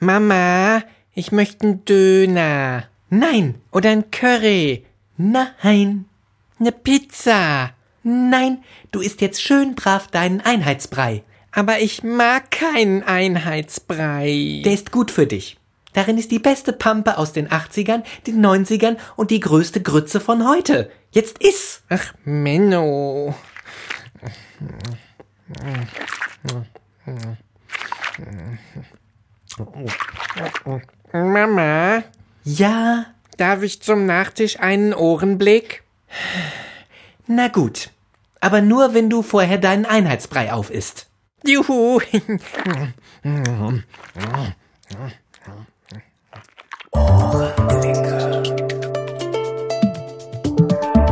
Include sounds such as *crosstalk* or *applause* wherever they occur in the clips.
Mama, ich möchte einen Döner. Nein. Oder ein Curry. Nein. Eine Pizza. Nein, du isst jetzt schön brav deinen Einheitsbrei. Aber ich mag keinen Einheitsbrei. Der ist gut für dich. Darin ist die beste Pampe aus den 80ern, den 90ern und die größte Grütze von heute. Jetzt iss! Ach, Menno. Mama? Ja? Darf ich zum Nachtisch einen Ohrenblick? Na gut. Aber nur, wenn du vorher deinen Einheitsbrei aufisst. Juhu!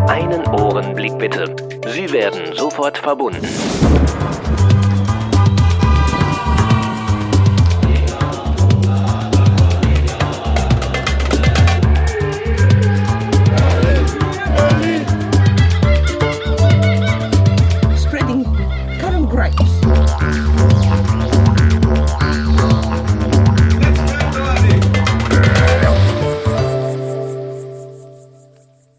Einen Ohrenblick bitte. Sie werden sofort verbunden.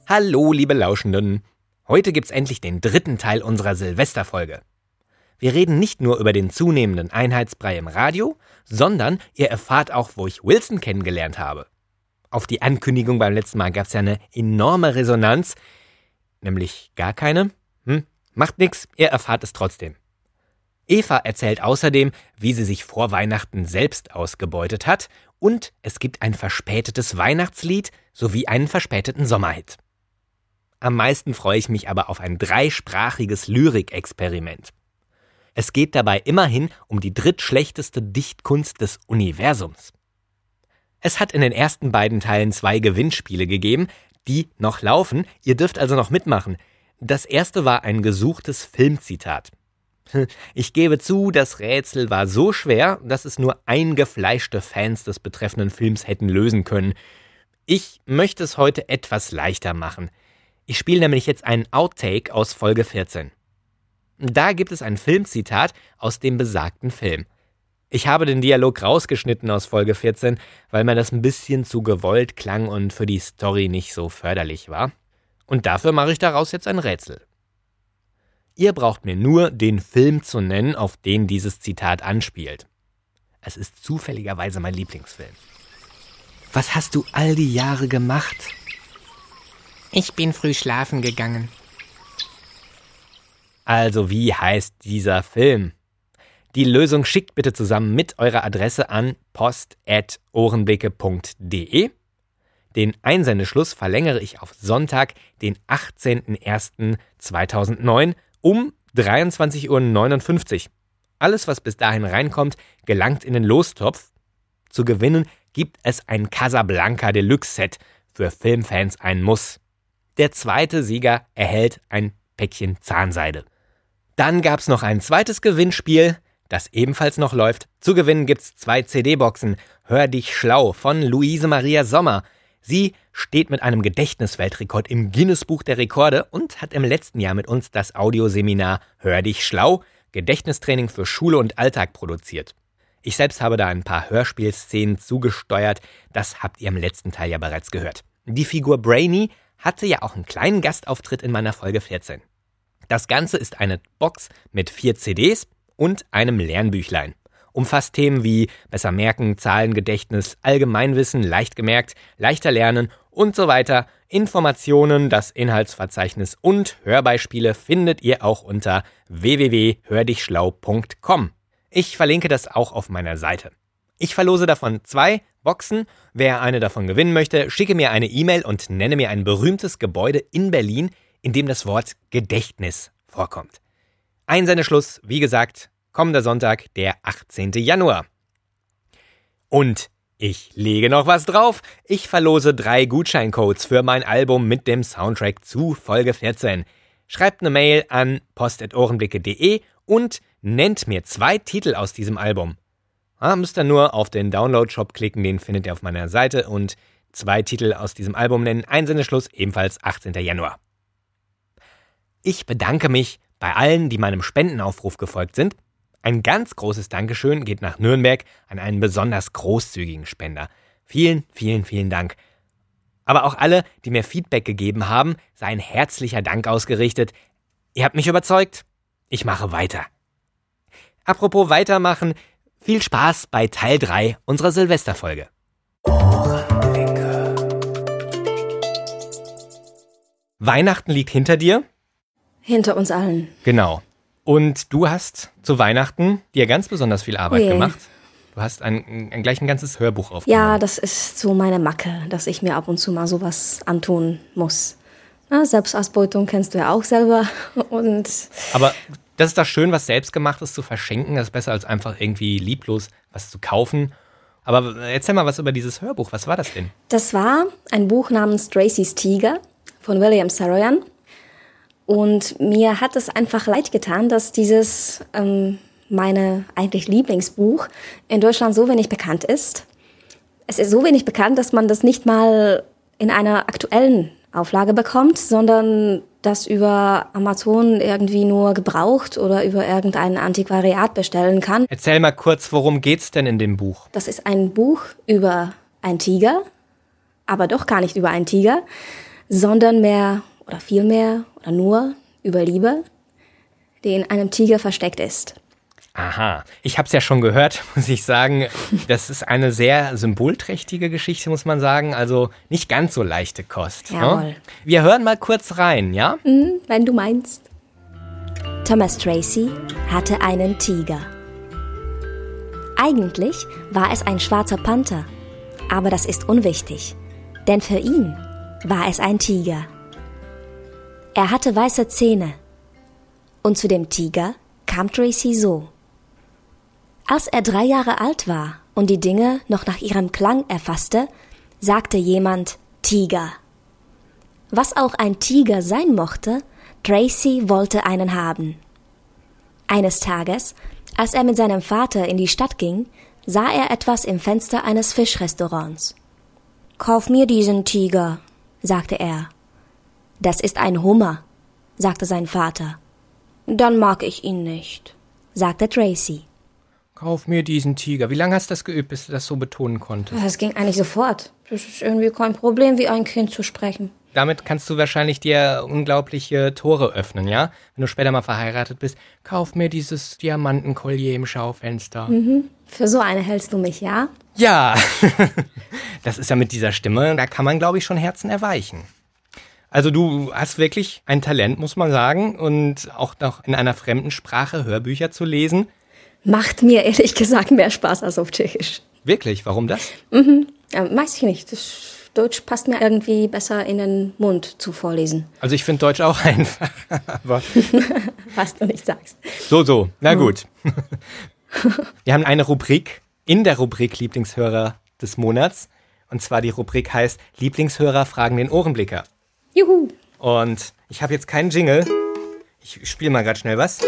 Hallo, liebe Lauschenden. Heute gibt's endlich den dritten Teil unserer Silvesterfolge. Wir reden nicht nur über den zunehmenden Einheitsbrei im Radio, sondern ihr erfahrt auch, wo ich Wilson kennengelernt habe. Auf die Ankündigung beim letzten Mal gab's ja eine enorme Resonanz, nämlich gar keine. Hm, macht nix, ihr erfahrt es trotzdem. Eva erzählt außerdem, wie sie sich vor Weihnachten selbst ausgebeutet hat und es gibt ein verspätetes Weihnachtslied sowie einen verspäteten Sommerhit. Am meisten freue ich mich aber auf ein dreisprachiges Lyrikexperiment. Es geht dabei immerhin um die drittschlechteste Dichtkunst des Universums. Es hat in den ersten beiden Teilen zwei Gewinnspiele gegeben, die noch laufen, ihr dürft also noch mitmachen. Das erste war ein gesuchtes Filmzitat. Ich gebe zu, das Rätsel war so schwer, dass es nur eingefleischte Fans des betreffenden Films hätten lösen können. Ich möchte es heute etwas leichter machen. Ich spiele nämlich jetzt einen Outtake aus Folge 14. Da gibt es ein Filmzitat aus dem besagten Film. Ich habe den Dialog rausgeschnitten aus Folge 14, weil mir das ein bisschen zu gewollt klang und für die Story nicht so förderlich war. Und dafür mache ich daraus jetzt ein Rätsel. Ihr braucht mir nur den Film zu nennen, auf den dieses Zitat anspielt. Es ist zufälligerweise mein Lieblingsfilm. Was hast du all die Jahre gemacht? Ich bin früh schlafen gegangen. Also, wie heißt dieser Film? Die Lösung schickt bitte zusammen mit eurer Adresse an post.ohrenblicke.de. Den Einsendeschluss verlängere ich auf Sonntag, den 18.01.2009 um 23.59 Uhr. Alles, was bis dahin reinkommt, gelangt in den Lostopf. Zu gewinnen gibt es ein Casablanca Deluxe Set. Für Filmfans ein Muss. Der zweite Sieger erhält ein Päckchen Zahnseide. Dann gab's noch ein zweites Gewinnspiel, das ebenfalls noch läuft. Zu gewinnen gibt's zwei CD-Boxen. Hör dich schlau von Luise Maria Sommer. Sie steht mit einem Gedächtnisweltrekord im Guinness-Buch der Rekorde und hat im letzten Jahr mit uns das Audioseminar Hör dich schlau, Gedächtnistraining für Schule und Alltag produziert. Ich selbst habe da ein paar Hörspielszenen zugesteuert, das habt ihr im letzten Teil ja bereits gehört. Die Figur Brainy hatte ja auch einen kleinen Gastauftritt in meiner Folge 14. Das Ganze ist eine Box mit vier CDs und einem Lernbüchlein. Umfasst Themen wie besser merken, Zahlengedächtnis, Allgemeinwissen, leicht gemerkt, leichter lernen und so weiter. Informationen, das Inhaltsverzeichnis und Hörbeispiele findet ihr auch unter www.hördichschlau.com. Ich verlinke das auch auf meiner Seite. Ich verlose davon zwei Boxen. Wer eine davon gewinnen möchte, schicke mir eine E-Mail und nenne mir ein berühmtes Gebäude in Berlin, in dem das Wort Gedächtnis vorkommt. Einsendeschluss, wie gesagt, kommender Sonntag, der 18. Januar. Und ich lege noch was drauf. Ich verlose drei Gutscheincodes für mein Album mit dem Soundtrack zu Folge 14. Schreibt eine Mail an post.ohrenblicke.de und nennt mir zwei Titel aus diesem Album. Ah, müsst ihr nur auf den Download-Shop klicken, den findet ihr auf meiner Seite und zwei Titel aus diesem Album nennen. Einsendeschluss ebenfalls 18. Januar. Ich bedanke mich bei allen, die meinem Spendenaufruf gefolgt sind. Ein ganz großes Dankeschön geht nach Nürnberg an einen besonders großzügigen Spender. Vielen, vielen, vielen Dank. Aber auch alle, die mir Feedback gegeben haben, sei ein herzlicher Dank ausgerichtet. Ihr habt mich überzeugt. Ich mache weiter. Apropos weitermachen, viel Spaß bei Teil 3 unserer Silvesterfolge. Weihnachten liegt hinter dir. Hinter uns allen. Genau. Und du hast zu Weihnachten dir ganz besonders viel Arbeit Ui. gemacht. Du hast ein, ein, gleich ein ganzes Hörbuch aufgenommen. Ja, das ist so meine Macke, dass ich mir ab und zu mal sowas antun muss. Na, Selbstausbeutung kennst du ja auch selber. *laughs* Und Aber das ist doch schön, was Selbstgemachtes zu verschenken. Das ist besser als einfach irgendwie lieblos was zu kaufen. Aber erzähl mal was über dieses Hörbuch. Was war das denn? das war ein Buch namens Tracy's Tiger von William Saroyan. Und mir hat es einfach leid getan, dass dieses ähm, meine eigentlich Lieblingsbuch in Deutschland so wenig bekannt ist. Es ist so wenig bekannt, dass man das nicht mal in einer aktuellen Auflage bekommt, sondern das über Amazon irgendwie nur gebraucht oder über irgendein Antiquariat bestellen kann. Erzähl mal kurz, worum geht's denn in dem Buch? Das ist ein Buch über einen Tiger, aber doch gar nicht über einen Tiger, sondern mehr oder vielmehr oder nur über Liebe, die in einem Tiger versteckt ist. Aha, ich habe es ja schon gehört, *laughs* muss ich sagen. Das ist eine sehr symbolträchtige Geschichte, muss man sagen. Also nicht ganz so leichte Kost. Jawohl. Ne? Wir hören mal kurz rein, ja? Wenn du meinst. Thomas Tracy hatte einen Tiger. Eigentlich war es ein schwarzer Panther, aber das ist unwichtig, denn für ihn war es ein Tiger. Er hatte weiße Zähne. Und zu dem Tiger kam Tracy so. Als er drei Jahre alt war und die Dinge noch nach ihrem Klang erfasste, sagte jemand Tiger. Was auch ein Tiger sein mochte, Tracy wollte einen haben. Eines Tages, als er mit seinem Vater in die Stadt ging, sah er etwas im Fenster eines Fischrestaurants. Kauf mir diesen Tiger, sagte er. Das ist ein Hummer, sagte sein Vater. Dann mag ich ihn nicht, sagte Tracy. Kauf mir diesen Tiger. Wie lange hast du das geübt, bis du das so betonen konntest? Das ging eigentlich sofort. Das ist irgendwie kein Problem, wie ein Kind zu sprechen. Damit kannst du wahrscheinlich dir unglaubliche Tore öffnen, ja? Wenn du später mal verheiratet bist, kauf mir dieses Diamantenkollier im Schaufenster. Für so eine hältst du mich, ja? Ja, *laughs* das ist ja mit dieser Stimme, da kann man, glaube ich, schon Herzen erweichen. Also du hast wirklich ein Talent, muss man sagen, und auch noch in einer fremden Sprache Hörbücher zu lesen. Macht mir ehrlich gesagt mehr Spaß als auf Tschechisch. Wirklich, warum das? Ja, weiß ich nicht. Das Deutsch passt mir irgendwie besser in den Mund zu vorlesen. Also ich finde Deutsch auch *laughs* einfach, aber *laughs* Was du nicht sagst. so, so, na gut. *laughs* Wir haben eine Rubrik in der Rubrik Lieblingshörer des Monats. Und zwar die Rubrik heißt Lieblingshörer fragen den Ohrenblicker. Juhu. Und ich habe jetzt keinen Jingle. Ich spiele mal gerade schnell was.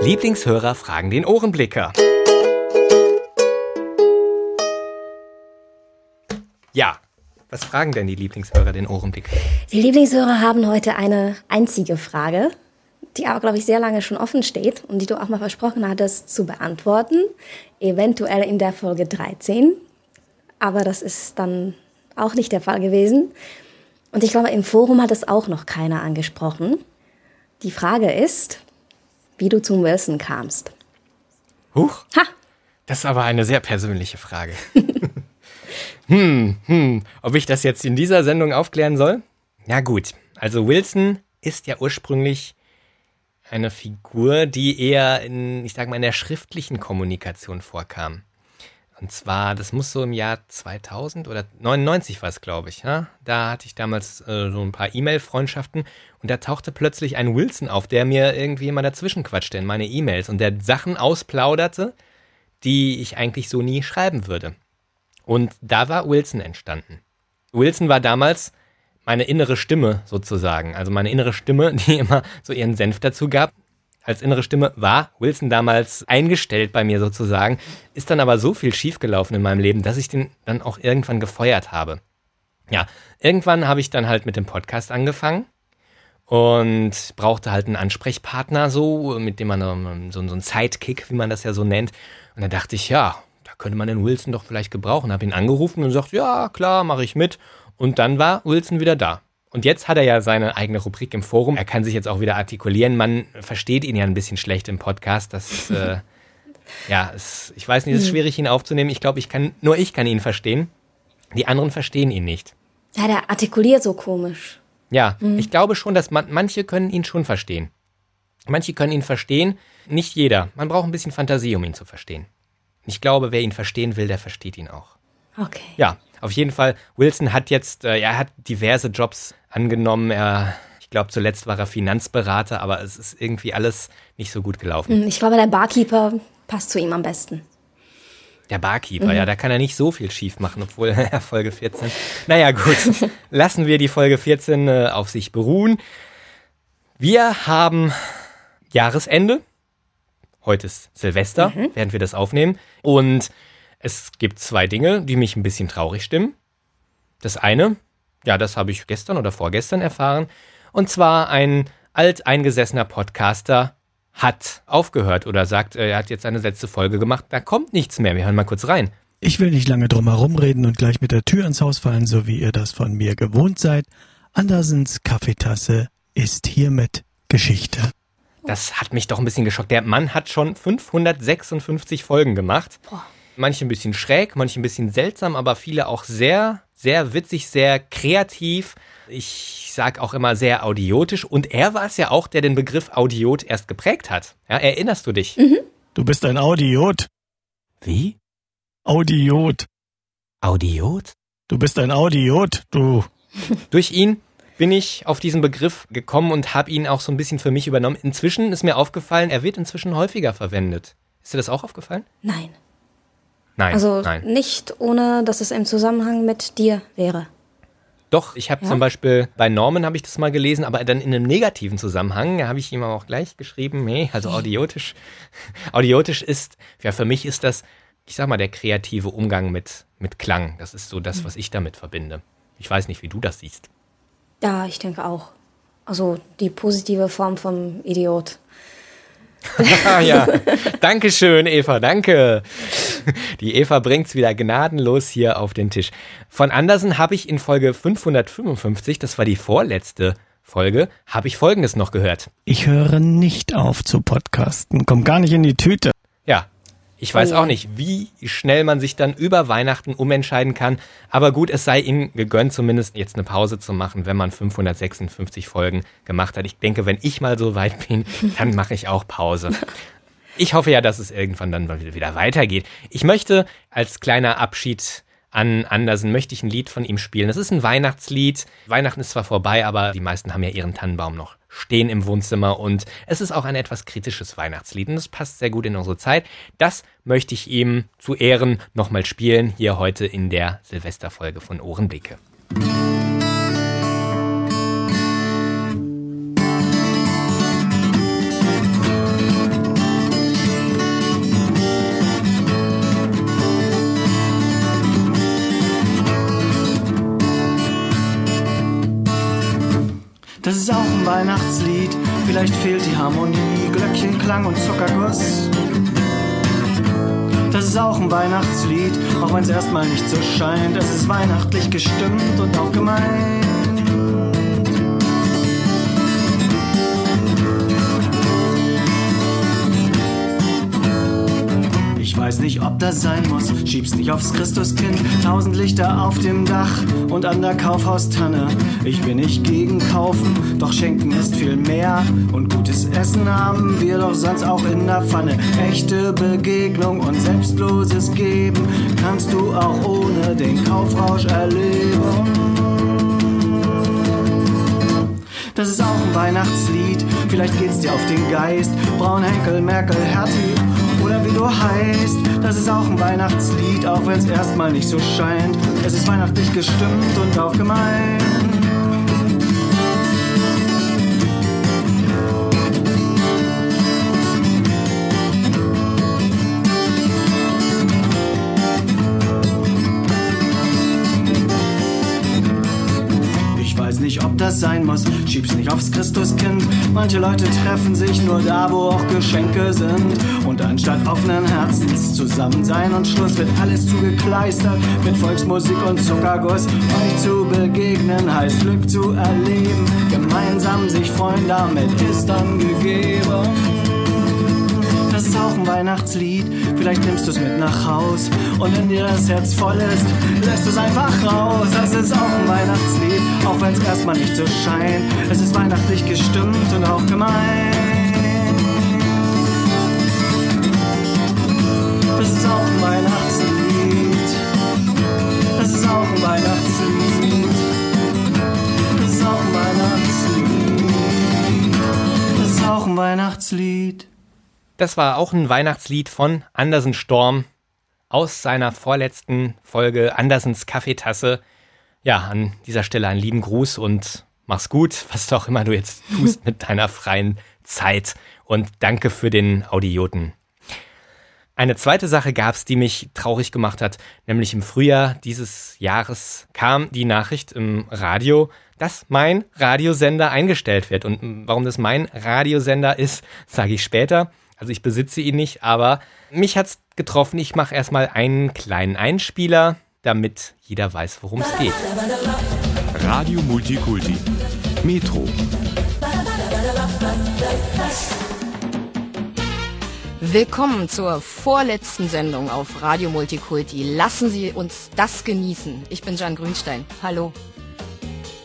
Lieblingshörer fragen den Ohrenblicker. Ja, was fragen denn die Lieblingshörer den Ohrenblicker? Die Lieblingshörer haben heute eine einzige Frage, die aber, glaube ich, sehr lange schon offen steht und die du auch mal versprochen hattest zu beantworten. Eventuell in der Folge 13. Aber das ist dann auch nicht der Fall gewesen. Und ich glaube, im Forum hat es auch noch keiner angesprochen. Die Frage ist, wie du zum Wilson kamst. Huch, Ha! das ist aber eine sehr persönliche Frage. *laughs* hm, hm, ob ich das jetzt in dieser Sendung aufklären soll? Na gut, also Wilson ist ja ursprünglich eine Figur, die eher in, ich sag mal, in der schriftlichen Kommunikation vorkam. Und zwar, das muss so im Jahr 2000 oder 99 war es, glaube ich. Ja? Da hatte ich damals äh, so ein paar E-Mail-Freundschaften und da tauchte plötzlich ein Wilson auf, der mir irgendwie immer dazwischen quatschte in meine E-Mails und der Sachen ausplauderte, die ich eigentlich so nie schreiben würde. Und da war Wilson entstanden. Wilson war damals meine innere Stimme sozusagen. Also meine innere Stimme, *laughs* die immer so ihren Senf dazu gab. Als innere Stimme war Wilson damals eingestellt bei mir sozusagen, ist dann aber so viel schiefgelaufen in meinem Leben, dass ich den dann auch irgendwann gefeuert habe. Ja, irgendwann habe ich dann halt mit dem Podcast angefangen und brauchte halt einen Ansprechpartner so, mit dem man ähm, so, so einen Sidekick, wie man das ja so nennt. Und da dachte ich, ja, da könnte man den Wilson doch vielleicht gebrauchen. Habe ihn angerufen und sagt, ja, klar, mache ich mit. Und dann war Wilson wieder da. Und jetzt hat er ja seine eigene Rubrik im Forum. Er kann sich jetzt auch wieder artikulieren. Man versteht ihn ja ein bisschen schlecht im Podcast. Das, *laughs* äh, ja, es, ich weiß nicht, es ist schwierig, ihn aufzunehmen. Ich glaube, ich kann, nur ich kann ihn verstehen. Die anderen verstehen ihn nicht. Ja, der artikuliert so komisch. Ja, ich glaube schon, dass man, manche können ihn schon verstehen. Manche können ihn verstehen, nicht jeder. Man braucht ein bisschen Fantasie, um ihn zu verstehen. Ich glaube, wer ihn verstehen will, der versteht ihn auch. Okay. Ja, auf jeden Fall. Wilson hat jetzt, äh, er hat diverse Jobs angenommen. Er, ich glaube, zuletzt war er Finanzberater, aber es ist irgendwie alles nicht so gut gelaufen. Hm, Ich glaube, der Barkeeper passt zu ihm am besten. Der Barkeeper, ja, da kann er nicht so viel schief machen, obwohl *laughs* Folge 14. Naja, gut. *laughs* Lassen wir die Folge 14 äh, auf sich beruhen. Wir haben Jahresende. Heute ist Silvester, während wir das aufnehmen. Und es gibt zwei Dinge, die mich ein bisschen traurig stimmen. Das eine, ja, das habe ich gestern oder vorgestern erfahren. Und zwar ein alteingesessener Podcaster hat aufgehört oder sagt, er hat jetzt seine letzte Folge gemacht. Da kommt nichts mehr. Wir hören mal kurz rein. Ich will nicht lange drum herumreden und gleich mit der Tür ins Haus fallen, so wie ihr das von mir gewohnt seid. Andersens Kaffeetasse ist hiermit Geschichte. Das hat mich doch ein bisschen geschockt. Der Mann hat schon 556 Folgen gemacht. Manche ein bisschen schräg, manche ein bisschen seltsam, aber viele auch sehr, sehr witzig, sehr kreativ. Ich sag auch immer sehr audiotisch. Und er war es ja auch, der den Begriff Audiot erst geprägt hat. Ja, erinnerst du dich? Du bist ein Audiot. Wie? Audiot. Audiot? Du bist ein Audiot, du. *laughs* Durch ihn bin ich auf diesen Begriff gekommen und habe ihn auch so ein bisschen für mich übernommen. Inzwischen ist mir aufgefallen, er wird inzwischen häufiger verwendet. Ist dir das auch aufgefallen? Nein. Nein, Also nein. nicht ohne, dass es im Zusammenhang mit dir wäre. Doch, ich habe Ja? zum Beispiel bei Norman habe ich das mal gelesen, aber dann in einem negativen Zusammenhang. Da habe ich ihm auch gleich geschrieben, nee, also audiotisch. *laughs* audiotisch ist, ja, für mich ist das, ich sag mal, der kreative Umgang mit, mit Klang. Das ist so das, was ich damit verbinde. Ich weiß nicht, wie du das siehst. Ja, ich denke auch. Also die positive Form vom Idiot. *laughs* Ja, danke schön, Eva, danke. Die Eva bringt's wieder gnadenlos hier auf den Tisch. Von Andersen habe ich in Folge 555, das war die vorletzte Folge, habe ich Folgendes noch gehört. Ich höre nicht auf zu podcasten. Komm gar nicht in die Tüte. Ja, ich weiß Oh auch nicht, wie schnell man sich dann über Weihnachten umentscheiden kann. Aber gut, es sei Ihnen gegönnt, zumindest jetzt eine Pause zu machen, wenn man 556 Folgen gemacht hat. Ich denke, wenn ich mal so weit bin, *laughs* dann mache ich auch Pause. Ich hoffe ja, dass es irgendwann dann wieder weitergeht. Ich möchte als kleiner Abschied an Andersen möchte ich ein Lied von ihm spielen. Das ist ein Weihnachtslied. Weihnachten ist zwar vorbei, aber die meisten haben ja ihren Tannenbaum noch stehen im Wohnzimmer und es ist auch ein etwas kritisches Weihnachtslied und das passt sehr gut in unsere Zeit. Das möchte ich ihm zu Ehren nochmal spielen, hier heute in der Silvesterfolge von Ohrenblicke. Das ist auch ein Weihnachtslied, vielleicht fehlt die Harmonie, Glöckchenklang und Zuckerguss. Das ist auch ein Weihnachtslied, auch wenn es erstmal nicht so scheint. Es ist weihnachtlich gestimmt und auch gemeint. Ich weiß nicht, ob das sein muss, schieb's nicht aufs Christuskind. Tausend Lichter auf dem Dach und an der Kaufhaustanne. Ich bin nicht gegen Kaufen, doch Schenken ist viel mehr. Und gutes Essen haben wir doch sonst auch in der Pfanne. Echte Begegnung und selbstloses Geben kannst du auch ohne den Kaufrausch erleben. Das ist auch ein Weihnachtslied, vielleicht geht's dir auf den Geist. Braun, Henkel, Merkel, Hertie oder wie du heißt. Das ist auch ein Weihnachtslied, auch wenn's erstmal nicht so scheint. Es ist weihnachtlich gestimmt und auch gemein. Das sein muss. Schieb's nicht aufs Christuskind. Manche Leute treffen sich nur da, wo auch Geschenke sind. Und anstatt offenen Herzens zusammen sein und Schluss wird alles zugekleistert mit Volksmusik und Zuckerguss. Euch zu begegnen heißt Glück zu erleben. Gemeinsam sich freuen, damit ist dann gegeben. Weihnachtslied, vielleicht nimmst du es mit nach Haus. Und wenn dir das Herz voll ist, lässt es einfach raus. Das ist auch ein Weihnachtslied, auch wenn es erstmal nicht so scheint. Es ist weihnachtlich gestimmt und auch gemein. Das ist auch ein Weihnachtslied. Das ist auch ein Weihnachtslied. Das ist auch ein Weihnachtslied. Das ist auch ein Weihnachtslied. Das war auch ein Weihnachtslied von Andersen Storm aus seiner vorletzten Folge Andersens Kaffeetasse. Ja, an dieser Stelle einen lieben Gruß und mach's gut, *laughs* was auch immer du jetzt tust mit deiner freien Zeit. Und danke für den Audioten. Eine zweite Sache gab's, die mich traurig gemacht hat, nämlich im Frühjahr dieses Jahres kam die Nachricht im Radio, dass mein Radiosender eingestellt wird. Und warum das mein Radiosender ist, sage ich später. Also ich besitze ihn nicht, aber mich hat's getroffen. Ich mache erstmal einen kleinen Einspieler, damit jeder weiß, worum es geht. Radio Multikulti. Metro. Willkommen zur vorletzten Sendung auf Radio Multikulti. Lassen Sie uns das genießen. Ich bin Jan Grünstein. Hallo.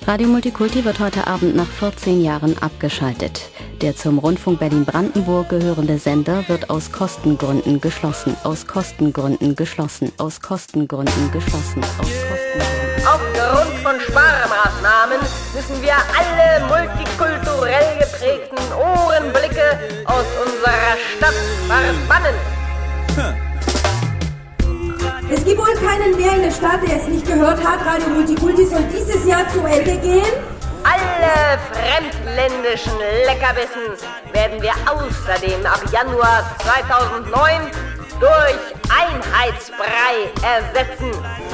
Radio Multikulti wird heute Abend nach 14 Jahren abgeschaltet. Der zum Rundfunk Berlin-Brandenburg gehörende Sender wird aus Kostengründen geschlossen. Aus Kostengründen geschlossen. Aus Kostengründen geschlossen. Aus Kostengründen. Aufgrund von Sparmaßnahmen müssen wir alle multikulturell geprägten Ohrenblicke aus unserer Stadt verbannen. Es gibt wohl keinen mehr in der Stadt, der es nicht gehört hat. Radio Multikulti soll dieses Jahr zu Ende gehen. Alle fremdländischen Leckerbissen werden wir außerdem ab Januar 2009 durch Einheitsbrei ersetzen.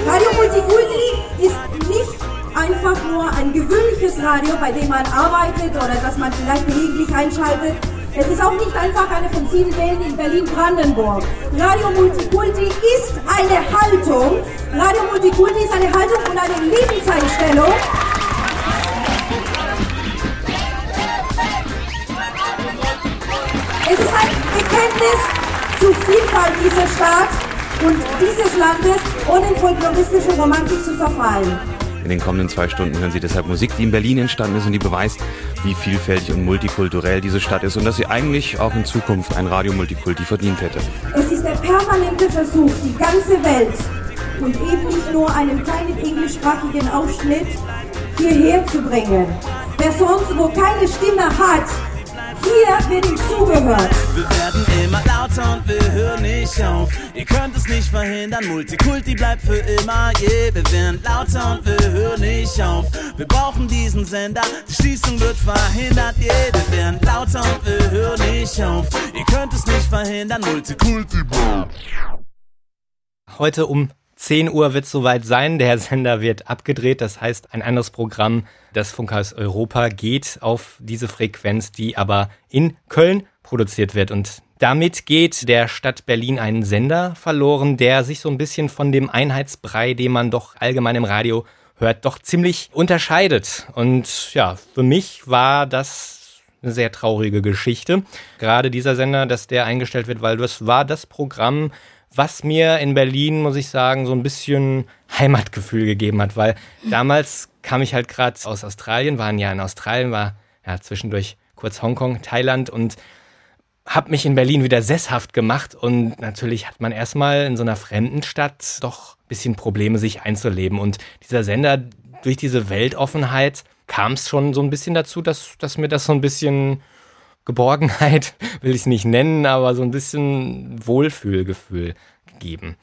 Radio Multikulti ist nicht einfach nur ein gewöhnliches Radio, bei dem man arbeitet oder das man vielleicht gelegentlich einschaltet. Es ist auch nicht einfach eine von sieben Wellen in Berlin-Brandenburg. Radio Multikulti ist eine Haltung. Radio Multikulti ist eine Haltung und eine Lebenseinstellung. Es ist ein Bekenntnis zur Vielfalt dieser Stadt und dieses Landes, ohne in folkloristische Romantik zu verfallen. In den kommenden zwei Stunden hören Sie deshalb Musik, die in Berlin entstanden ist und die beweist, wie vielfältig und multikulturell diese Stadt ist und dass sie eigentlich auch in Zukunft ein Radio Multikulti verdient hätte. Es ist der permanente Versuch, die ganze Welt und eben nicht nur einen kleinen englischsprachigen Ausschnitt hierher zu bringen. Wer sonst wo keine Stimme hat, hier wird ihm zugehört. Wir werden immer lauter und wir hören nicht auf. Ihr könnt es nicht verhindern, Multikulti bleibt für immer. Yeah, wir werden lauter und wir hören nicht auf. Wir brauchen diesen Sender, die Schließung wird verhindert. Yeah, wir werden lauter und wir hören nicht auf. Ihr könnt es nicht verhindern, Multikulti bleibt. Heute um 10 Uhr wird es soweit sein. Der Sender wird abgedreht. Das heißt, ein anderes Programm, das Funkhaus Europa, geht auf diese Frequenz, die aber in Köln produziert wird. Und damit geht der Stadt Berlin ein Sender verloren, der sich so ein bisschen von dem Einheitsbrei, den man doch allgemein im Radio hört, doch ziemlich unterscheidet. Und ja, für mich war das eine sehr traurige Geschichte. Gerade dieser Sender, dass der eingestellt wird, weil das war das Programm, was mir in Berlin, muss ich sagen, so ein bisschen Heimatgefühl gegeben hat, weil damals kam ich halt gerade aus Australien, waren ja in Australien, war ja zwischendurch kurz Hongkong, Thailand und habe mich in Berlin wieder sesshaft gemacht und natürlich hat man erstmal in so einer fremden Stadt doch ein bisschen Probleme, sich einzuleben. Und dieser Sender, durch diese Weltoffenheit, kam es schon so ein bisschen dazu, dass, dass mir das so ein bisschen Geborgenheit, *laughs* will ich es nicht nennen, aber so ein bisschen Wohlfühlgefühl gegeben.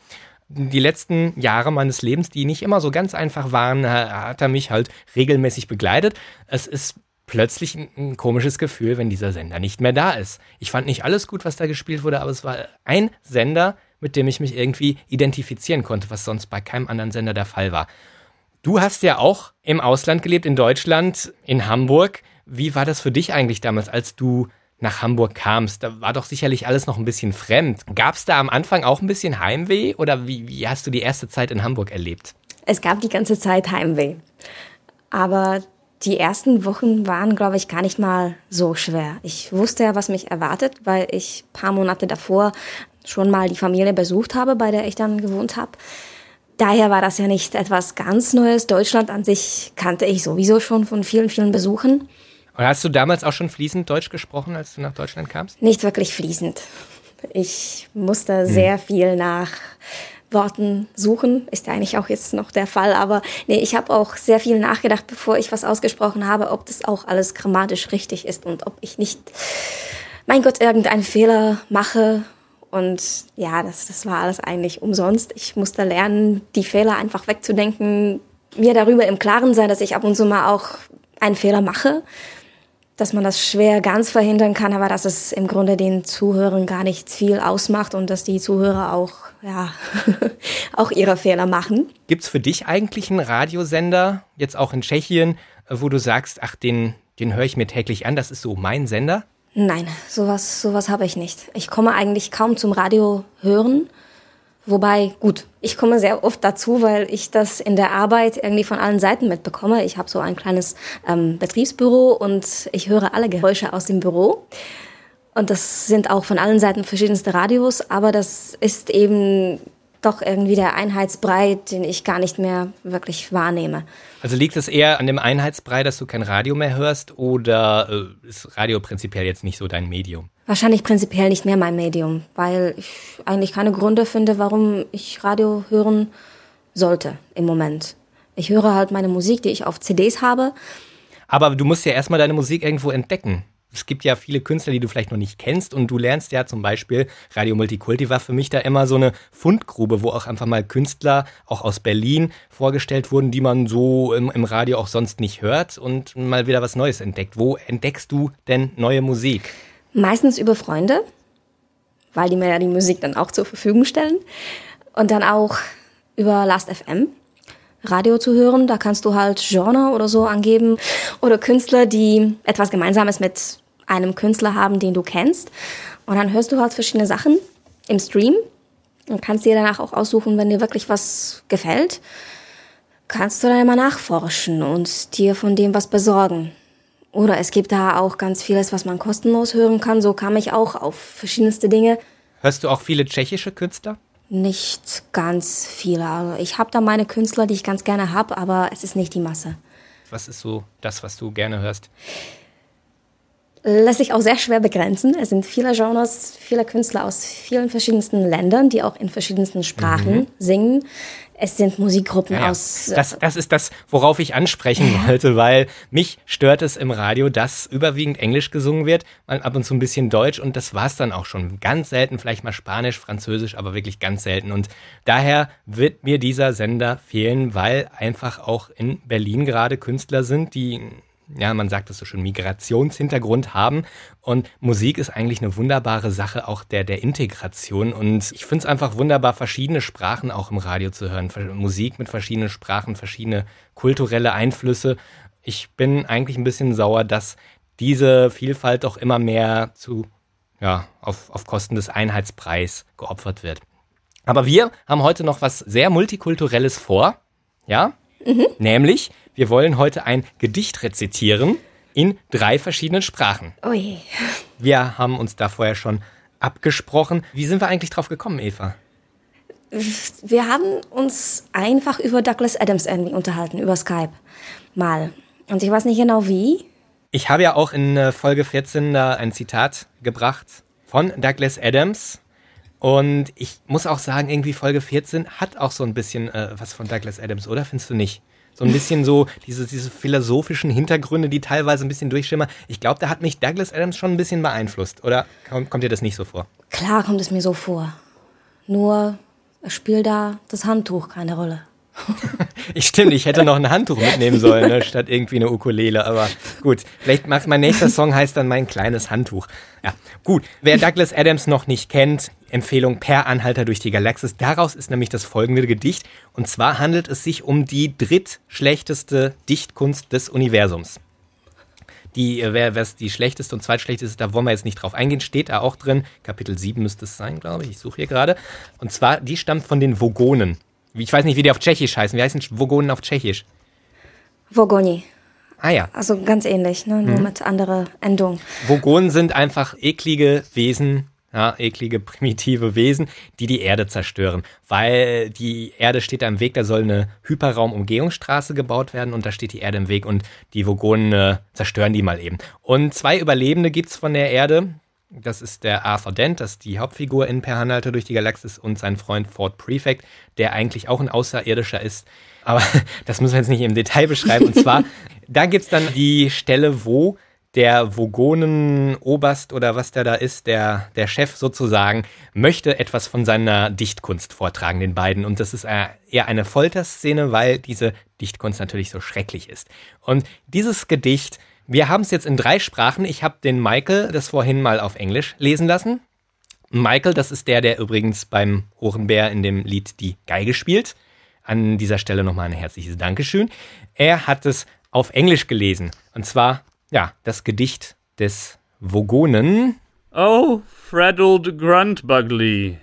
Die letzten Jahre meines Lebens, die nicht immer so ganz einfach waren, hat er mich halt regelmäßig begleitet. Es ist plötzlich ein, komisches Gefühl, wenn dieser Sender nicht mehr da ist. Ich fand nicht alles gut, was da gespielt wurde, aber es war ein Sender, mit dem ich mich irgendwie identifizieren konnte, was sonst bei keinem anderen Sender der Fall war. Du hast ja auch im Ausland gelebt, in Deutschland, in Hamburg. Wie war das für dich eigentlich damals, als du nach Hamburg kamst? Da war doch sicherlich alles noch ein bisschen fremd. Gab es da am Anfang auch ein bisschen Heimweh oder wie, wie hast du die erste Zeit in Hamburg erlebt? Es gab die ganze Zeit Heimweh. Aber die ersten Wochen waren, glaube ich, gar nicht mal so schwer. Ich wusste ja, was mich erwartet, weil ich paar Monate davor schon mal die Familie besucht habe, bei der ich dann gewohnt habe. Daher war das ja nicht etwas ganz Neues. Deutschland an sich kannte ich sowieso schon von vielen, vielen Besuchen. Und hast du damals auch schon fließend Deutsch gesprochen, als du nach Deutschland kamst? Nicht wirklich fließend. Ich musste hm. sehr viel nach Worten suchen. Ist ja eigentlich auch jetzt noch der Fall. Aber nee, ich habe auch sehr viel nachgedacht, bevor ich was ausgesprochen habe, ob das auch alles grammatisch richtig ist und ob ich nicht, mein Gott, irgendeinen Fehler mache. Und ja, das, das war alles eigentlich umsonst. Ich musste lernen, die Fehler einfach wegzudenken, mir darüber im Klaren sein, dass ich ab und zu mal auch einen Fehler mache dass man das schwer ganz verhindern kann, aber dass es im Grunde den Zuhörern gar nicht viel ausmacht und dass die Zuhörer auch, ja, *laughs* auch ihre Fehler machen. Gibt's für dich eigentlich einen Radiosender, jetzt auch in Tschechien, wo du sagst, ach, den, den höre ich mir täglich an, das ist so mein Sender? Nein, sowas, sowas habe ich nicht. Ich komme eigentlich kaum zum Radio hören. Wobei, gut, ich komme sehr oft dazu, weil ich das in der Arbeit irgendwie von allen Seiten mitbekomme. Ich habe so ein kleines ähm, Betriebsbüro und ich höre alle Geräusche aus dem Büro. Und das sind auch von allen Seiten verschiedenste Radios, aber das ist eben doch irgendwie der Einheitsbrei, den ich gar nicht mehr wirklich wahrnehme. Also liegt es eher an dem Einheitsbrei, dass du kein Radio mehr hörst oder äh, ist Radio prinzipiell jetzt nicht so dein Medium? Wahrscheinlich prinzipiell nicht mehr mein Medium, weil ich eigentlich keine Gründe finde, warum ich Radio hören sollte im Moment. Ich höre halt meine Musik, die ich auf CDs habe. Aber du musst ja erstmal deine Musik irgendwo entdecken es gibt ja viele Künstler, die du vielleicht noch nicht kennst und du lernst ja zum Beispiel, Radio Multikulti war für mich da immer so eine Fundgrube, wo auch einfach mal Künstler auch aus Berlin vorgestellt wurden, die man so im, im Radio auch sonst nicht hört und mal wieder was Neues entdeckt. Wo entdeckst du denn neue Musik? Meistens über Freunde, weil die mir ja die Musik dann auch zur Verfügung stellen und dann auch über Last.fm. Radio zu hören. Da kannst du halt Genre oder so angeben oder Künstler, die etwas Gemeinsames mit einem Künstler haben, den du kennst. Und dann hörst du halt verschiedene Sachen im Stream und kannst dir danach auch aussuchen, wenn dir wirklich was gefällt, kannst du dann immer nachforschen und dir von dem was besorgen. Oder es gibt da auch ganz vieles, was man kostenlos hören kann. So kam ich auch auf verschiedenste Dinge. Hörst du auch viele tschechische Künstler? Nicht ganz viele. Also ich habe da meine Künstler, die ich ganz gerne habe, aber es ist nicht die Masse. Was ist so das, was du gerne hörst? Lässt sich auch sehr schwer begrenzen. Es sind viele Genres, viele Künstler aus vielen verschiedensten Ländern, die auch in verschiedensten Sprachen mhm. singen. Es sind Musikgruppen ja, aus. Äh, das, das ist das, worauf ich ansprechen wollte, weil mich stört es im Radio, dass überwiegend Englisch gesungen wird, mal ab und zu ein bisschen Deutsch und das war's dann auch schon. Ganz selten vielleicht mal Spanisch, Französisch, aber wirklich ganz selten. Und daher wird mir dieser Sender fehlen, weil einfach auch in Berlin gerade Künstler sind, die ja, man sagt es so schön, Migrationshintergrund haben. Und Musik ist eigentlich eine wunderbare Sache auch der, der Integration. Und ich finde es einfach wunderbar, verschiedene Sprachen auch im Radio zu hören. Musik mit verschiedenen Sprachen, verschiedene kulturelle Einflüsse. Ich bin eigentlich ein bisschen sauer, dass diese Vielfalt doch immer mehr zu, ja, auf, auf Kosten des Einheitspreis geopfert wird. Aber wir haben heute noch was sehr Multikulturelles vor. Ja? Mhm. Nämlich, wir wollen heute ein Gedicht rezitieren in drei verschiedenen Sprachen. Ui. Wir haben uns da vorher schon abgesprochen. Wie sind wir eigentlich drauf gekommen, Eva? Wir haben uns einfach über Douglas Adams irgendwie unterhalten, über Skype. Mal. Und ich weiß nicht genau wie. Ich habe ja auch in äh, Folge 14 da ein Zitat gebracht von Douglas Adams. Und ich muss auch sagen, irgendwie Folge 14 hat auch so ein bisschen äh, was von Douglas Adams, oder findest du nicht? So ein bisschen so diese, diese philosophischen Hintergründe, die teilweise ein bisschen durchschimmern. Ich glaube, da hat mich Douglas Adams schon ein bisschen beeinflusst. Oder kommt, kommt dir das nicht so vor? Klar kommt es mir so vor. Nur spielt da das Handtuch keine Rolle. *laughs* Ich stimmt, ich hätte noch ein Handtuch mitnehmen sollen, ne, statt irgendwie eine Ukulele. Aber gut, vielleicht macht mein nächster Song heißt dann mein kleines Handtuch. Ja, gut. Wer Douglas Adams noch nicht kennt, Empfehlung Per Anhalter durch die Galaxis. Daraus ist nämlich das folgende Gedicht. Und zwar handelt es sich um die drittschlechteste Dichtkunst des Universums. Die, äh, wer die schlechteste und zweitschlechteste da wollen wir jetzt nicht drauf eingehen, steht da auch drin. Kapitel 7 müsste es sein, glaube ich. Ich suche hier gerade. Und zwar, die stammt von den Vogonen. Ich weiß nicht, wie die auf Tschechisch heißen. Wie heißen Vogonen auf Tschechisch? Vogoni. Ah ja. Also ganz ähnlich, ne? nur Mhm. mit anderer Endung. Vogonen sind einfach eklige Wesen, ja, eklige primitive Wesen, die die Erde zerstören. Weil die Erde steht da im Weg, da soll eine Hyperraumumgehungsstraße gebaut werden und da steht die Erde im Weg und die Vogonen äh, zerstören die mal eben. Und zwei Überlebende gibt's von der Erde. Das ist der Arthur Dent, das ist die Hauptfigur in Per Hanhalter durch die Galaxis und sein Freund Ford Prefect, der eigentlich auch ein Außerirdischer ist. Aber *laughs* das müssen wir jetzt nicht im Detail beschreiben. Und zwar, *laughs* da gibt's dann die Stelle, wo der Vogonen-Oberst oder was der da ist, der, der Chef sozusagen, möchte etwas von seiner Dichtkunst vortragen, den beiden. Und das ist eher eine Folterszene, weil diese Dichtkunst natürlich so schrecklich ist. Und dieses Gedicht, wir haben es jetzt in drei Sprachen. Ich habe den Michael das vorhin mal auf Englisch lesen lassen. Michael, das ist der, der übrigens beim Ohrenbär in dem Lied die Geige spielt. An dieser Stelle nochmal ein herzliches Dankeschön. Er hat es auf Englisch gelesen. Und zwar, ja, das Gedicht des Vogonen. Oh, Freddled Gruntbugly,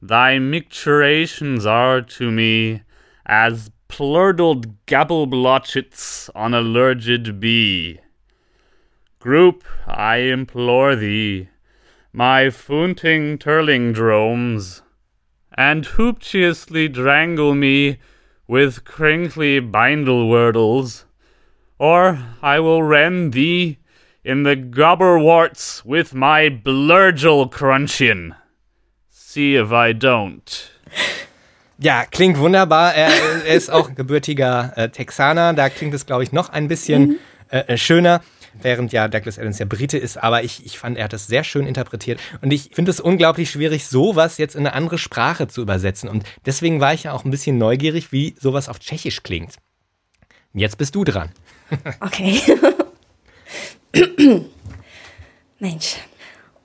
thy micturations are to me as plurdled gabbleblochets on a lurgid bee. Group, I implore thee, my foonting turling dromes, and hooptuously drangle me with crinkly bindle wordles, or I will rend thee in the gobberwarts with my blurgel crunchion. See if I don't. *laughs* Ja, klingt wunderbar. Er, er ist auch gebürtiger äh, Texaner. Da klingt es, glaube ich, noch ein bisschen äh, äh, schöner. Während ja Douglas Adams ja Brite ist, aber ich, ich fand, er hat das sehr schön interpretiert. Und ich finde es unglaublich schwierig, sowas jetzt in eine andere Sprache zu übersetzen. Und deswegen war ich ja auch ein bisschen neugierig, wie sowas auf Tschechisch klingt. Jetzt bist du dran. Okay. *laughs* Mensch.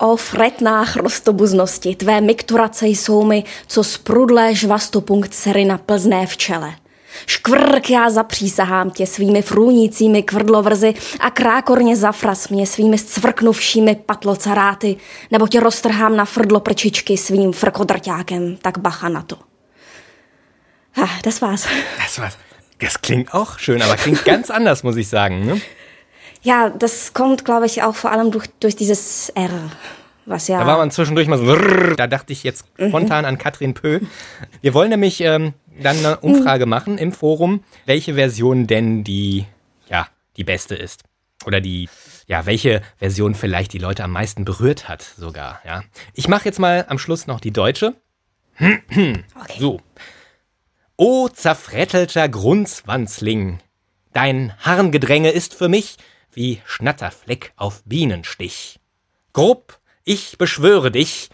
O fretná chrostobuznosti, tvé mikturace jsou mi, co sprudlé žvastopunkt sery na plzné v čele. Škvrk já zapřísahám tě svými frůnícími kvrdlovrzy a krákorně zafras mě svými scvrknuvšími patlocaráty, nebo tě roztrhám na frdlo prčičky svým frkodrťákem, tak bacha na to. Ah, das war's. Das war's. Das klingt auch schön, aber klingt ganz anders, muss ich sagen. Ne? Ja, das kommt, glaube ich, auch vor allem durch, durch dieses R, was ja... Da war man zwischendurch mal so, da dachte ich jetzt Mhm. spontan an Katrin Pö. Wir wollen nämlich ähm, dann eine Umfrage machen im Forum, welche Version denn die, ja, die beste ist. Oder die, ja, welche Version vielleicht die Leute am meisten berührt hat sogar, ja. Ich mache jetzt mal am Schluss noch die deutsche. So. O zerfrettelter Grunzwanzling, dein Harngedränge ist für mich wie Schnatterfleck auf Bienenstich. Grob, ich beschwöre dich,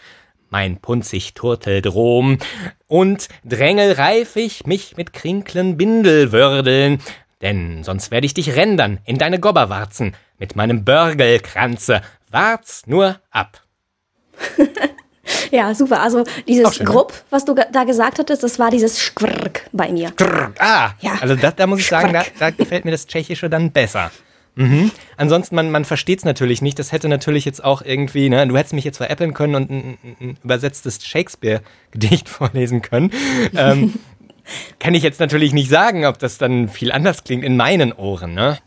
mein punzig Turteldrom, und drängelreif ich mich mit krinklen Bindelwürdeln, denn sonst werde ich dich rändern in deine Gobberwarzen mit meinem Börgelkranze. Wart's nur ab. *laughs* Ja, super. Also dieses schön, ne? Grupp, was du da gesagt hattest, das war dieses Schquirk bei mir. Ah, Ja. also da, da muss ich sagen, da, da gefällt mir das Tschechische dann besser. Mhm. Ansonsten, man, man versteht es natürlich nicht. Das hätte natürlich jetzt auch irgendwie, ne, du hättest mich jetzt veräppeln können und ein, ein, übersetztes Shakespeare-Gedicht *laughs* vorlesen können. Ähm, *laughs* kann ich jetzt natürlich nicht sagen, ob das dann viel anders klingt in meinen Ohren. Ne?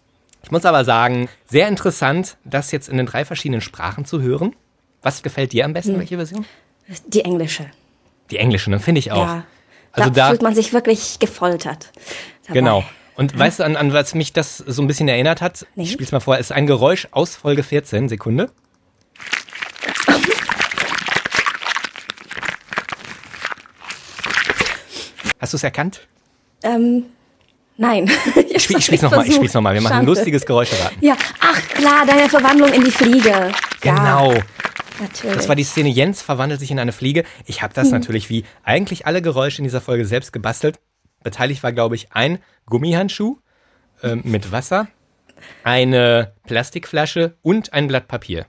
Ich muss aber sagen, sehr interessant, das jetzt in den drei verschiedenen Sprachen zu hören. Was gefällt dir am besten, Hm. welche Version? Die englische. Die englische, ne, finde ich auch. Ja. Also da, da, fühlt man sich wirklich gefoltert. dabei. Genau. Und weißt du, an, an was mich das so ein bisschen erinnert hat? Nee. Ich spiel's mal vor. Es ist ein Geräusch aus Folge 14. Sekunde. Hast du es erkannt? Ähm, nein. *laughs* Ich, spiel, ich spiel's nochmal. Ich spiel's nochmal. Wir machen ein lustiges Geräuscheraten. Ja, ach klar, deine Verwandlung in die Fliege. Genau. Ja, natürlich. Das war die Szene, Jens verwandelt sich in eine Fliege. Ich habe das Mhm. natürlich wie eigentlich alle Geräusche in dieser Folge selbst gebastelt. Beteiligt war, glaube ich, ein Gummihandschuh äh, mit Wasser, eine Plastikflasche und ein Blatt Papier.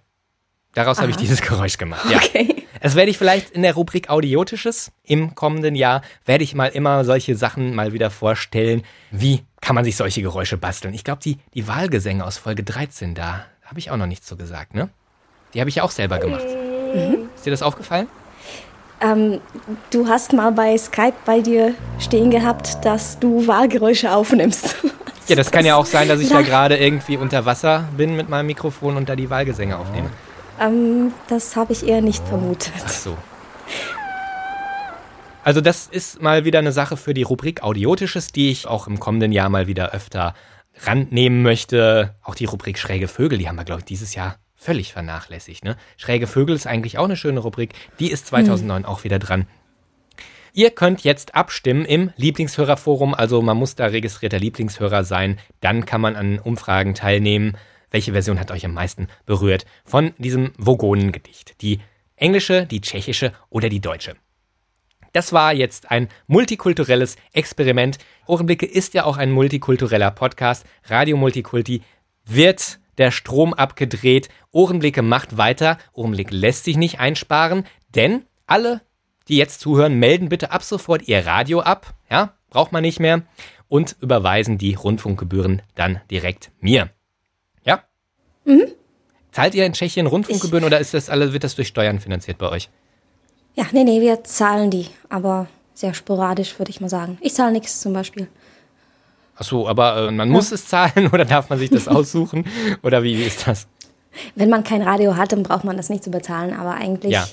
Daraus habe ich dieses Geräusch gemacht. Ja. Okay. Das werde ich vielleicht in der Rubrik Audiotisches im kommenden Jahr, werde ich mal immer solche Sachen mal wieder vorstellen. Wie kann man sich solche Geräusche basteln? Ich glaube, die, die Wahlgesänge aus Folge 13, da habe ich auch noch nichts so gesagt, ne? Die habe ich ja auch selber gemacht. Mhm. Ist dir das aufgefallen? Ähm, du hast mal bei Skype bei dir stehen gehabt, dass du Wahlgeräusche aufnimmst. *laughs* Ja, das kann ja auch sein, dass ich Ja. da gerade irgendwie unter Wasser bin mit meinem Mikrofon und da die Wahlgesänge aufnehme. Ähm, das habe ich eher nicht vermutet. Ach so. Also das ist mal wieder eine Sache für die Rubrik Audiotisches, die ich auch im kommenden Jahr mal wieder öfter rannehmen möchte. Auch die Rubrik Schräge Vögel, die haben wir, glaube ich, dieses Jahr völlig vernachlässigt. Ne? Schräge Vögel ist eigentlich auch eine schöne Rubrik. Die ist 2009 auch wieder dran. Ihr könnt jetzt abstimmen im Lieblingshörerforum, also man muss da registrierter Lieblingshörer sein, dann kann man an Umfragen teilnehmen. Welche Version hat euch am meisten berührt von diesem Vogonengedicht? Die englische, die tschechische oder die deutsche? Das war jetzt ein multikulturelles Experiment. Ohrenblicke ist ja auch ein multikultureller Podcast. Radio Multikulti wird der Strom abgedreht. Ohrenblicke macht weiter. Ohrenblick lässt sich nicht einsparen, denn alle, die jetzt zuhören, melden bitte ab sofort ihr Radio ab. Ja, braucht man nicht mehr. Und überweisen die Rundfunkgebühren dann direkt mir. Ja? Mhm. Zahlt ihr in Tschechien Rundfunkgebühren oder ist das alles, wird das durch Steuern finanziert bei euch? Ja, nee, nee, wir zahlen die, aber sehr sporadisch, würde ich mal sagen. Ich zahle nichts zum Beispiel. Ach so, aber äh, man muss es zahlen *laughs* oder darf man sich das aussuchen? *laughs* Oder wie ist das? Wenn man kein Radio hat, dann braucht man das nicht zu bezahlen, aber eigentlich Ja.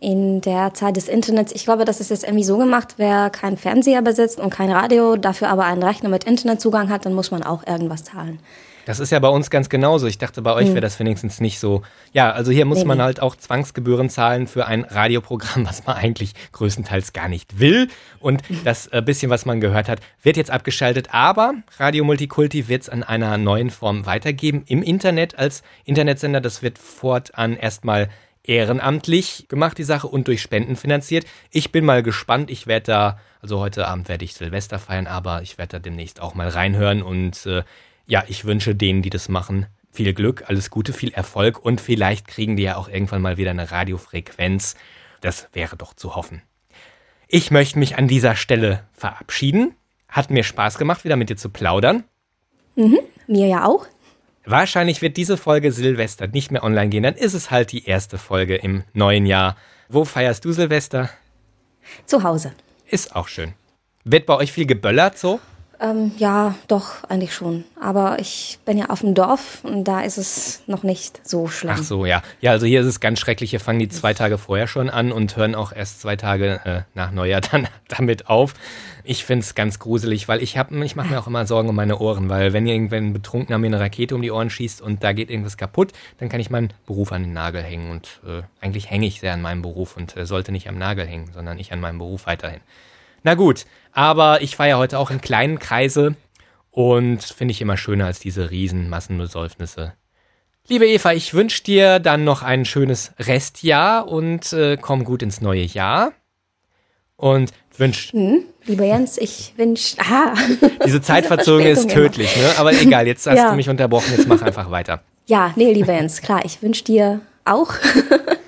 in der Zeit des Internets, ich glaube, das ist jetzt irgendwie so gemacht, wer keinen Fernseher besitzt und kein Radio, dafür aber einen Rechner mit Internetzugang hat, dann muss man auch irgendwas zahlen. Das ist ja bei uns ganz genauso. Ich dachte, bei euch Hm. wäre das wenigstens nicht so. Ja, also hier muss man halt auch Zwangsgebühren zahlen für ein Radioprogramm, *laughs* was man eigentlich größtenteils gar nicht will. Und das äh, bisschen, was man gehört hat, wird jetzt abgeschaltet. Aber Radio Multikulti wird es an einer neuen Form weitergeben im Internet als Internetsender. Das wird fortan erstmal ehrenamtlich gemacht, die Sache, und durch Spenden finanziert. Ich bin mal gespannt. Ich werde da, also heute Abend werde ich Silvester feiern, aber ich werde da demnächst auch mal reinhören. Und äh, ja, ich wünsche denen, die das machen, viel Glück, alles Gute, viel Erfolg und vielleicht kriegen die ja auch irgendwann mal wieder eine Radiofrequenz. Das wäre doch zu hoffen. Ich möchte mich an dieser Stelle verabschieden. Hat mir Spaß gemacht, wieder mit dir zu plaudern. Mhm, mir ja auch. Wahrscheinlich wird diese Folge Silvester nicht mehr online gehen, dann ist es halt die erste Folge im neuen Jahr. Wo feierst du Silvester? Zu Hause. Ist auch schön. Wird bei euch viel geböllert so? Ähm, ja, doch, eigentlich schon. Aber ich bin ja auf dem Dorf und da ist es noch nicht so schlimm. Ach so, ja. Ja, also hier ist es ganz schrecklich. Hier fangen die zwei Tage vorher schon an und hören auch erst zwei Tage äh, nach Neujahr *laughs* dann damit auf. Ich finde es ganz gruselig, weil ich habe, ich mache mir auch immer Sorgen um meine Ohren, weil wenn irgendwann Betrunkener mir eine Rakete um die Ohren schießt und da geht irgendwas kaputt, dann kann ich meinen Beruf an den Nagel hängen und äh, eigentlich hänge ich sehr an meinem Beruf und äh, sollte nicht am Nagel hängen, sondern ich an meinem Beruf weiterhin. Na gut, aber ich feiere heute auch in kleinen Kreise und finde ich immer schöner als diese riesen Massenbesäufnisse. Liebe Eva, ich wünsche dir dann noch ein schönes Restjahr und äh, komm gut ins neue Jahr. Und wünsch, Hm, lieber Jens, ich wünsche. Ah, *laughs* diese Zeitverzögerung ist immer. tödlich, ne? Aber egal, jetzt hast Ja. du mich unterbrochen, jetzt mach einfach weiter. Ja, nee, lieber Jens, klar, ich wünsche dir auch *laughs*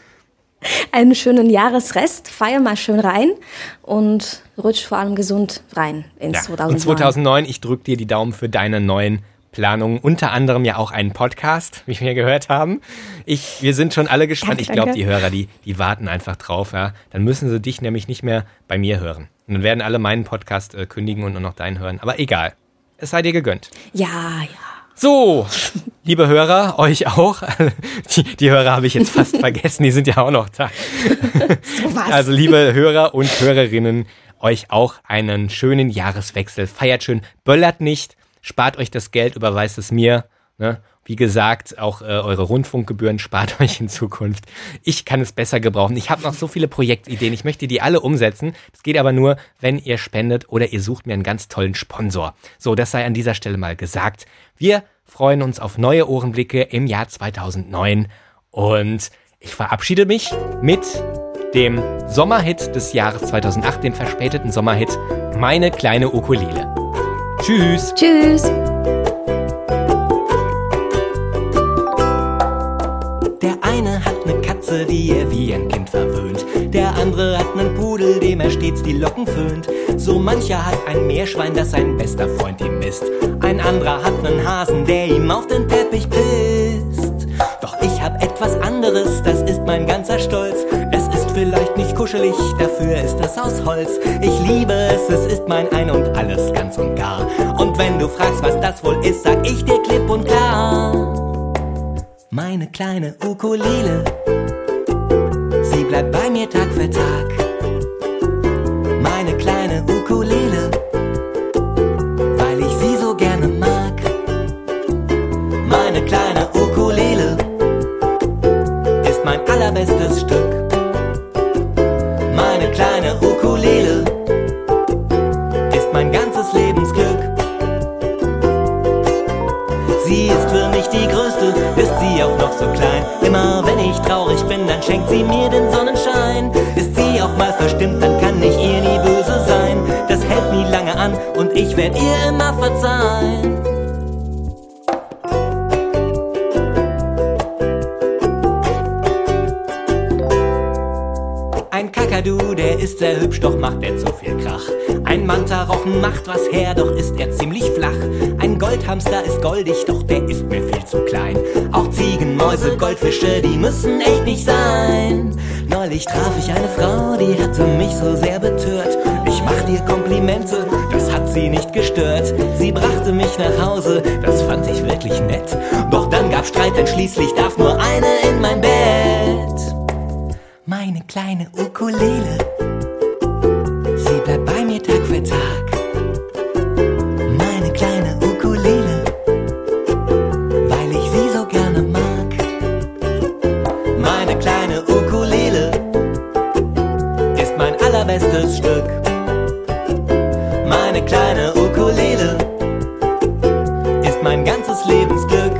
einen schönen Jahresrest. Feier mal schön rein und rutsch vor allem gesund rein ins Ja. 2009. Und 2009, ich drücke dir die Daumen für deine neuen Planungen, unter anderem ja auch einen Podcast, wie wir gehört haben. Ich, wir sind schon alle gespannt. Danke, ich glaube, die Hörer, die, die warten einfach drauf. Ja. Dann müssen sie dich nämlich nicht mehr bei mir hören. Und dann werden alle meinen Podcast äh, kündigen und nur noch deinen hören. Aber egal. Es sei dir gegönnt. Ja, ja. So, liebe Hörer, euch auch. *laughs* Die, die Hörer habe ich jetzt fast vergessen, die sind ja auch noch da. *laughs* Also liebe Hörer und Hörerinnen, euch auch einen schönen Jahreswechsel. Feiert schön, böllert nicht, spart euch das Geld, überweist es mir. Ne? Wie gesagt, auch äh, eure Rundfunkgebühren spart *laughs* euch in Zukunft. Ich kann es besser gebrauchen. Ich habe noch so viele Projektideen. Ich möchte die alle umsetzen. Das geht aber nur, wenn ihr spendet oder ihr sucht mir einen ganz tollen Sponsor. So, das sei an dieser Stelle mal gesagt. Wir freuen uns auf neue Ohrenblicke im Jahr 2009 und ich verabschiede mich mit dem Sommerhit des Jahres 2008, dem verspäteten Sommerhit Meine kleine Ukulele. Tschüss. Tschüss. Katze, die er wie ein Kind verwöhnt. Der andere hat einen Pudel, dem er stets die Locken föhnt. So mancher hat ein Meerschwein, das sein bester Freund ihm ist. Ein anderer hat einen Hasen, der ihm auf den Teppich pisst. Doch ich hab etwas anderes, das ist mein ganzer Stolz. Es ist vielleicht nicht kuschelig, dafür ist es aus Holz. Ich liebe es, es ist mein Ein und alles ganz und gar. Und wenn du fragst, was das wohl ist, sag ich dir klipp und klar. Meine kleine Ukulele, sie bleibt bei mir Tag für Tag. Meine kleine Ukulele, Sie ist für mich die größte, ist sie auch noch so klein. Immer wenn ich traurig bin, dann schenkt sie mir den Sonnenschein. Ist sie auch mal verstimmt, dann kann ich ihr nie böse sein. Das hält nie lange an und ich werd ihr immer verzeihen. Ein Kakadu, der ist sehr hübsch, doch macht er zu viel Krach. Ein Mantarochen macht was her, doch ist er ziemlich flach. Ein Goldhamster ist goldig, doch der ist mir viel zu klein. Auch Ziegen, Mäuse, Goldfische, die müssen echt nicht sein. Neulich traf ich eine Frau, die hatte mich so sehr betört. Ich machte ihr Komplimente, das hat sie nicht gestört. Sie brachte mich nach Hause, das fand ich wirklich nett. Doch dann gab Streit, denn schließlich darf nur eine in mein Bett. Meine kleine Ukulele, Meine kleine Ukulele ist mein ganzes Lebensglück.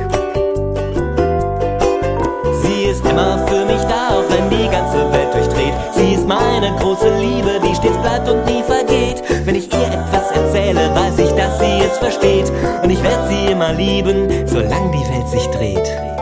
Sie ist immer für mich da, auch wenn die ganze Welt durchdreht. Sie ist meine große Liebe, die stets bleibt und nie vergeht. Wenn ich ihr etwas erzähle, weiß ich, dass sie es versteht. Und ich werde sie immer lieben, solange die Welt sich dreht.